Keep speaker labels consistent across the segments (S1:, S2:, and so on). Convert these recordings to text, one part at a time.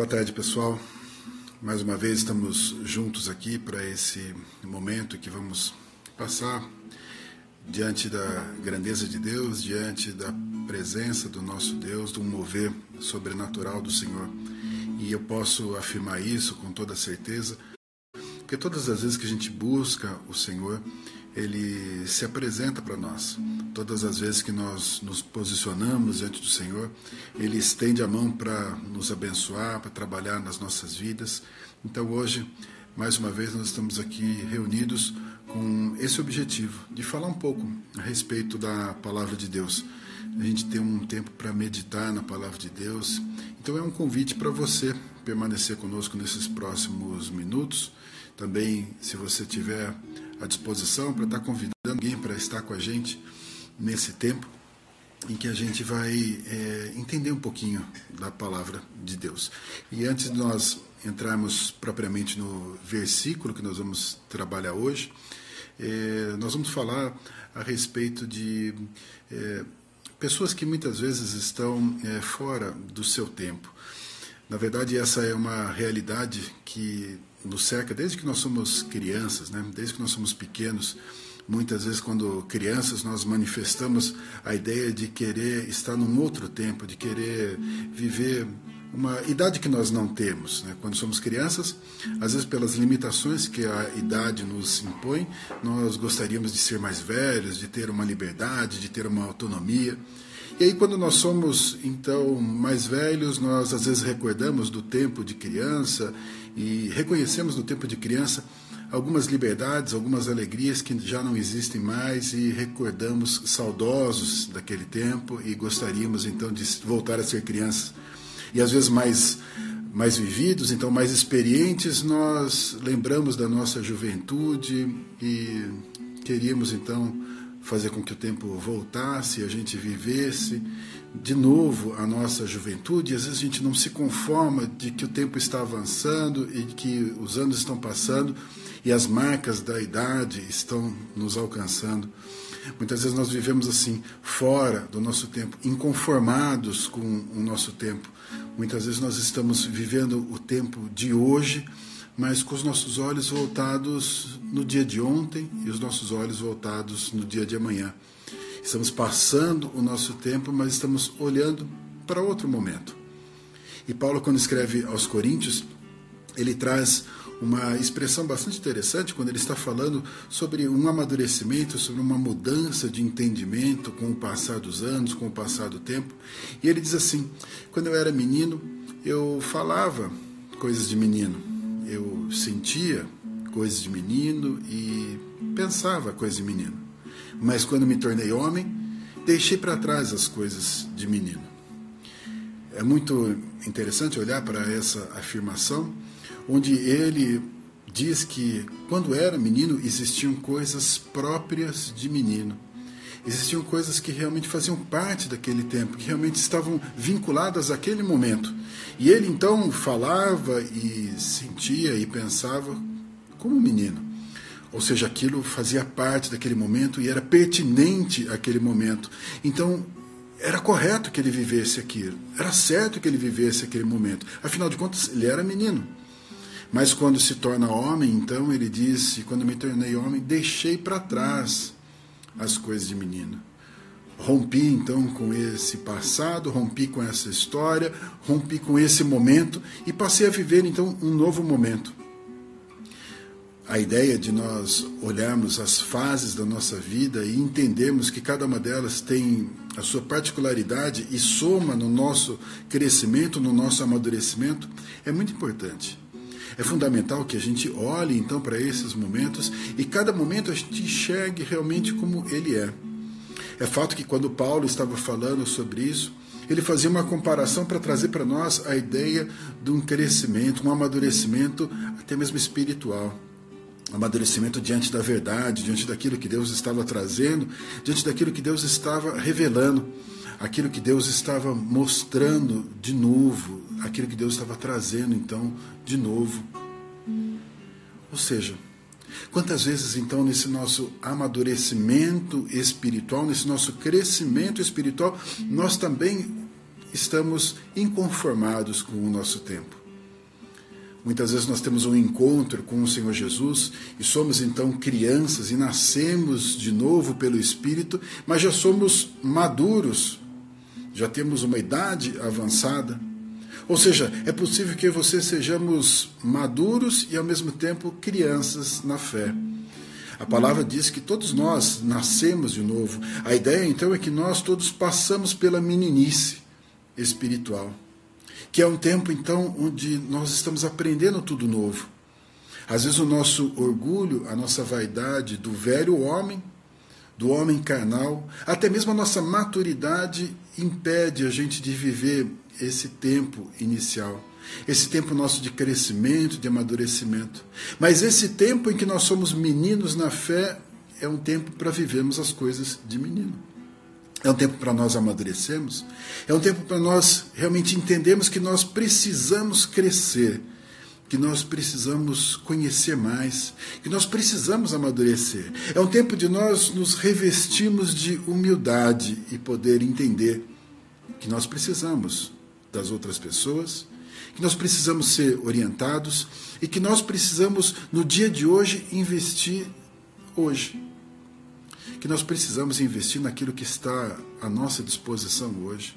S1: Boa tarde, pessoal. Mais uma vez estamos juntos aqui para esse momento que vamos passar diante da grandeza de Deus, diante da presença do nosso Deus, do mover sobrenatural do Senhor. E eu posso afirmar isso com toda certeza, porque todas as vezes que a gente busca o Senhor, ele se apresenta para nós. Todas as vezes que nós nos posicionamos diante do Senhor, Ele estende a mão para nos abençoar, para trabalhar nas nossas vidas. Então hoje, mais uma vez, nós estamos aqui reunidos com esse objetivo de falar um pouco a respeito da palavra de Deus. A gente tem um tempo para meditar na palavra de Deus. Então é um convite para você permanecer conosco nesses próximos minutos. Também, se você tiver à disposição para estar convidando alguém para estar com a gente nesse tempo em que a gente vai é, entender um pouquinho da palavra de Deus. E antes de nós entrarmos propriamente no versículo que nós vamos trabalhar hoje, é, nós vamos falar a respeito de é, pessoas que muitas vezes estão é, fora do seu tempo. Na verdade, essa é uma realidade que nos cerca desde que nós somos crianças, né? desde que nós somos pequenos. Muitas vezes, quando crianças, nós manifestamos a ideia de querer estar num outro tempo, de querer viver uma idade que nós não temos. Né? Quando somos crianças, às vezes pelas limitações que a idade nos impõe, nós gostaríamos de ser mais velhos, de ter uma liberdade, de ter uma autonomia. E aí, quando nós somos então mais velhos, nós às vezes recordamos do tempo de criança e reconhecemos no tempo de criança algumas liberdades, algumas alegrias que já não existem mais e recordamos saudosos daquele tempo e gostaríamos então de voltar a ser crianças. E às vezes mais mais vividos, então mais experientes, nós lembramos da nossa juventude e queríamos então fazer com que o tempo voltasse, a gente vivesse de novo a nossa juventude. E às vezes a gente não se conforma de que o tempo está avançando e que os anos estão passando e as marcas da idade estão nos alcançando. Muitas vezes nós vivemos assim, fora do nosso tempo, inconformados com o nosso tempo. Muitas vezes nós estamos vivendo o tempo de hoje mas com os nossos olhos voltados no dia de ontem e os nossos olhos voltados no dia de amanhã. Estamos passando o nosso tempo, mas estamos olhando para outro momento. E Paulo, quando escreve aos Coríntios, ele traz uma expressão bastante interessante quando ele está falando sobre um amadurecimento, sobre uma mudança de entendimento com o passar dos anos, com o passar do tempo. E ele diz assim: quando eu era menino, eu falava coisas de menino eu sentia coisas de menino e pensava coisas de menino. Mas quando me tornei homem, deixei para trás as coisas de menino. É muito interessante olhar para essa afirmação, onde ele diz que quando era menino existiam coisas próprias de menino existiam coisas que realmente faziam parte daquele tempo, que realmente estavam vinculadas àquele momento. E ele então falava e sentia e pensava como um menino. Ou seja, aquilo fazia parte daquele momento e era pertinente àquele momento. Então, era correto que ele vivesse aquilo, era certo que ele vivesse aquele momento. Afinal de contas, ele era menino. Mas quando se torna homem, então ele disse: quando me tornei homem, deixei para trás as coisas de menino. Rompi então com esse passado, rompi com essa história, rompi com esse momento e passei a viver então um novo momento. A ideia de nós olharmos as fases da nossa vida e entendermos que cada uma delas tem a sua particularidade e soma no nosso crescimento, no nosso amadurecimento, é muito importante. É fundamental que a gente olhe então para esses momentos e cada momento a gente enxergue realmente como ele é. É fato que quando Paulo estava falando sobre isso, ele fazia uma comparação para trazer para nós a ideia de um crescimento, um amadurecimento até mesmo espiritual. Amadurecimento diante da verdade, diante daquilo que Deus estava trazendo, diante daquilo que Deus estava revelando, aquilo que Deus estava mostrando de novo, aquilo que Deus estava trazendo então de novo. Ou seja, quantas vezes então nesse nosso amadurecimento espiritual, nesse nosso crescimento espiritual, nós também estamos inconformados com o nosso tempo. Muitas vezes nós temos um encontro com o Senhor Jesus e somos então crianças e nascemos de novo pelo Espírito, mas já somos maduros, já temos uma idade avançada. Ou seja, é possível que você sejamos maduros e ao mesmo tempo crianças na fé. A palavra diz que todos nós nascemos de novo. A ideia então é que nós todos passamos pela meninice espiritual que é um tempo então onde nós estamos aprendendo tudo novo. Às vezes o nosso orgulho, a nossa vaidade do velho homem, do homem carnal, até mesmo a nossa maturidade impede a gente de viver esse tempo inicial, esse tempo nosso de crescimento, de amadurecimento. Mas esse tempo em que nós somos meninos na fé é um tempo para vivermos as coisas de menino. É um tempo para nós amadurecermos, é um tempo para nós realmente entendermos que nós precisamos crescer, que nós precisamos conhecer mais, que nós precisamos amadurecer. É um tempo de nós nos revestirmos de humildade e poder entender que nós precisamos das outras pessoas, que nós precisamos ser orientados e que nós precisamos, no dia de hoje, investir hoje que nós precisamos investir naquilo que está à nossa disposição hoje,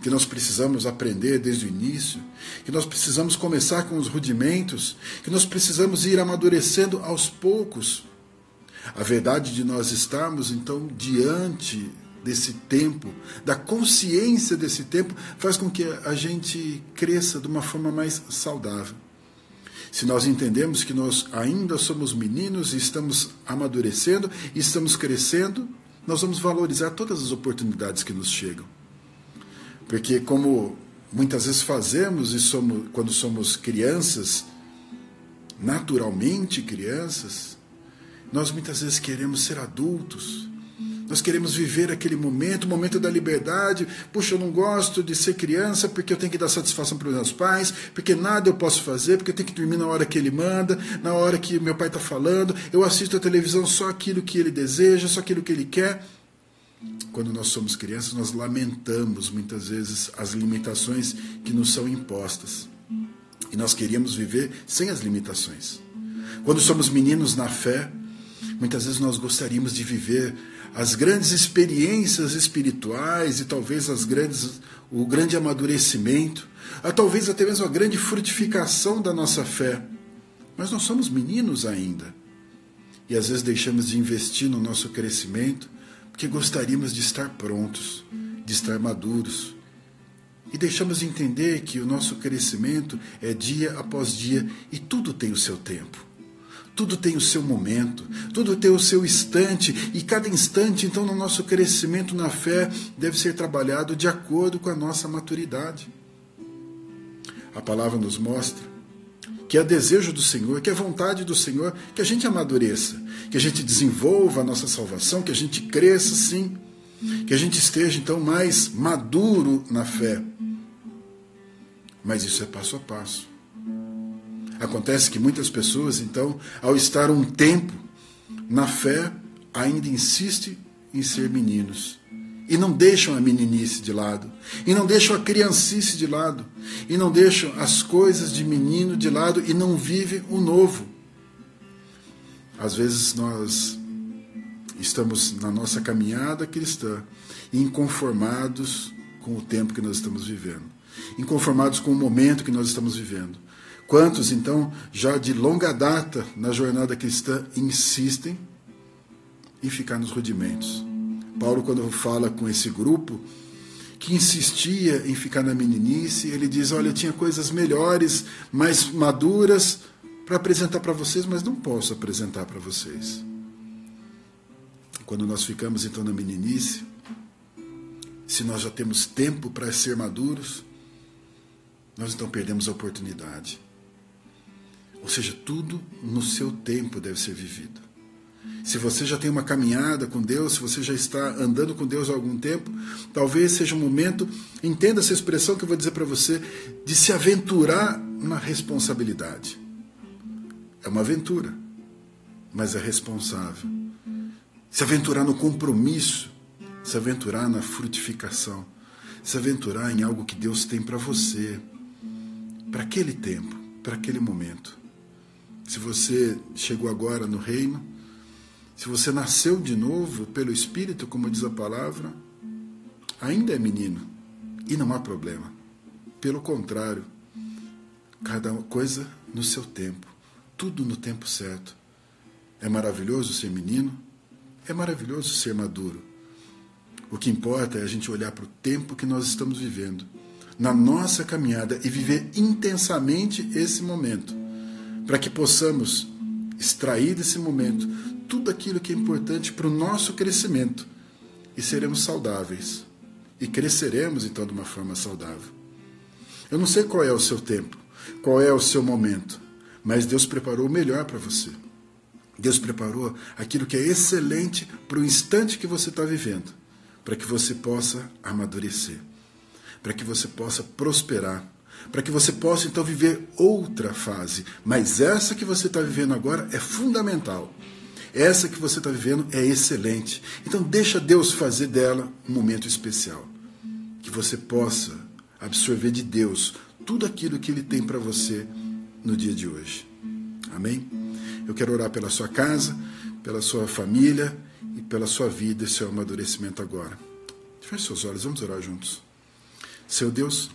S1: que nós precisamos aprender desde o início, que nós precisamos começar com os rudimentos, que nós precisamos ir amadurecendo aos poucos. A verdade de nós estarmos, então, diante desse tempo, da consciência desse tempo, faz com que a gente cresça de uma forma mais saudável. Se nós entendemos que nós ainda somos meninos e estamos amadurecendo e estamos crescendo, nós vamos valorizar todas as oportunidades que nos chegam. Porque como muitas vezes fazemos e somos quando somos crianças, naturalmente crianças, nós muitas vezes queremos ser adultos nós queremos viver aquele momento, o momento da liberdade. Puxa, eu não gosto de ser criança porque eu tenho que dar satisfação para os meus pais, porque nada eu posso fazer, porque eu tenho que dormir na hora que ele manda, na hora que meu pai está falando. Eu assisto a televisão só aquilo que ele deseja, só aquilo que ele quer. Quando nós somos crianças, nós lamentamos muitas vezes as limitações que nos são impostas. E nós queríamos viver sem as limitações. Quando somos meninos na fé, muitas vezes nós gostaríamos de viver as grandes experiências espirituais e talvez as grandes, o grande amadurecimento, a talvez até mesmo a grande frutificação da nossa fé. Mas nós somos meninos ainda. E às vezes deixamos de investir no nosso crescimento porque gostaríamos de estar prontos, de estar maduros. E deixamos de entender que o nosso crescimento é dia após dia e tudo tem o seu tempo. Tudo tem o seu momento, tudo tem o seu instante, e cada instante, então, no nosso crescimento na fé, deve ser trabalhado de acordo com a nossa maturidade. A palavra nos mostra que é desejo do Senhor, que é vontade do Senhor que a gente amadureça, que a gente desenvolva a nossa salvação, que a gente cresça sim, que a gente esteja então mais maduro na fé. Mas isso é passo a passo. Acontece que muitas pessoas, então, ao estar um tempo na fé, ainda insistem em ser meninos. E não deixam a meninice de lado. E não deixam a criancice de lado. E não deixam as coisas de menino de lado e não vivem o novo. Às vezes nós estamos na nossa caminhada cristã inconformados com o tempo que nós estamos vivendo, inconformados com o momento que nós estamos vivendo. Quantos, então, já de longa data na jornada cristã insistem em ficar nos rudimentos? Paulo, quando fala com esse grupo que insistia em ficar na meninice, ele diz: Olha, tinha coisas melhores, mais maduras para apresentar para vocês, mas não posso apresentar para vocês. Quando nós ficamos então na meninice, se nós já temos tempo para ser maduros, nós então perdemos a oportunidade. Ou seja, tudo no seu tempo deve ser vivido. Se você já tem uma caminhada com Deus, se você já está andando com Deus há algum tempo, talvez seja um momento, entenda essa expressão que eu vou dizer para você, de se aventurar na responsabilidade. É uma aventura, mas é responsável. Se aventurar no compromisso, se aventurar na frutificação, se aventurar em algo que Deus tem para você, para aquele tempo para aquele momento. Se você chegou agora no reino, se você nasceu de novo pelo Espírito, como diz a palavra, ainda é menino e não há problema. Pelo contrário, cada coisa no seu tempo, tudo no tempo certo. É maravilhoso ser menino, é maravilhoso ser maduro. O que importa é a gente olhar para o tempo que nós estamos vivendo, na nossa caminhada e viver intensamente esse momento, para que possamos extrair desse momento tudo aquilo que é importante para o nosso crescimento e seremos saudáveis e cresceremos então de uma forma saudável. Eu não sei qual é o seu tempo, qual é o seu momento, mas Deus preparou o melhor para você. Deus preparou aquilo que é excelente para o instante que você está vivendo, para que você possa amadurecer, para que você possa prosperar, para que você possa então viver outra fase. Mas essa que você está vivendo agora é fundamental. Essa que você está vivendo é excelente. Então deixa Deus fazer dela um momento especial, que você possa absorver de Deus tudo aquilo que Ele tem para você no dia de hoje. Amém? Eu quero orar pela sua casa, pela sua família e pela sua vida e seu amadurecimento agora. Feche seus olhos, vamos orar juntos. Seu Deus,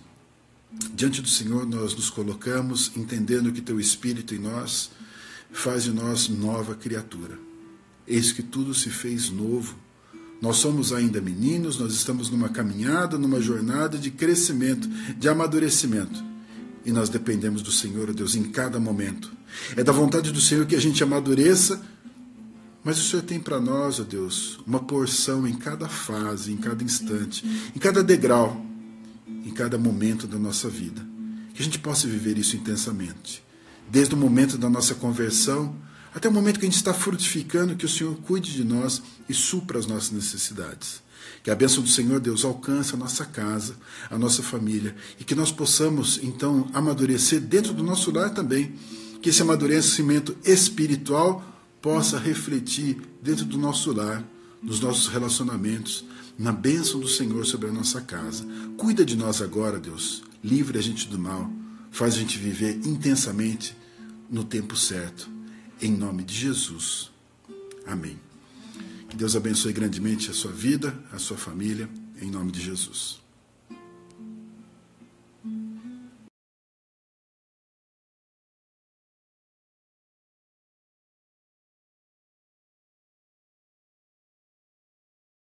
S1: diante do Senhor nós nos colocamos entendendo que Teu Espírito em nós faz de nós nova criatura. Eis que tudo se fez novo. Nós somos ainda meninos, nós estamos numa caminhada, numa jornada de crescimento, de amadurecimento. E nós dependemos do Senhor, Deus, em cada momento. É da vontade do Senhor que a gente amadureça, mas o Senhor tem para nós, ó Deus, uma porção em cada fase, em cada instante, em cada degrau, em cada momento da nossa vida. Que a gente possa viver isso intensamente. Desde o momento da nossa conversão até o momento que a gente está frutificando, que o Senhor cuide de nós e supra as nossas necessidades. Que a bênção do Senhor Deus alcance a nossa casa, a nossa família, e que nós possamos, então, amadurecer dentro do nosso lar também que esse amadurecimento espiritual possa refletir dentro do nosso lar, nos nossos relacionamentos, na bênção do Senhor sobre a nossa casa. Cuida de nós agora, Deus. Livre a gente do mal. Faz a gente viver intensamente no tempo certo. Em nome de Jesus. Amém. Que Deus abençoe grandemente a sua vida, a sua família, em nome de Jesus.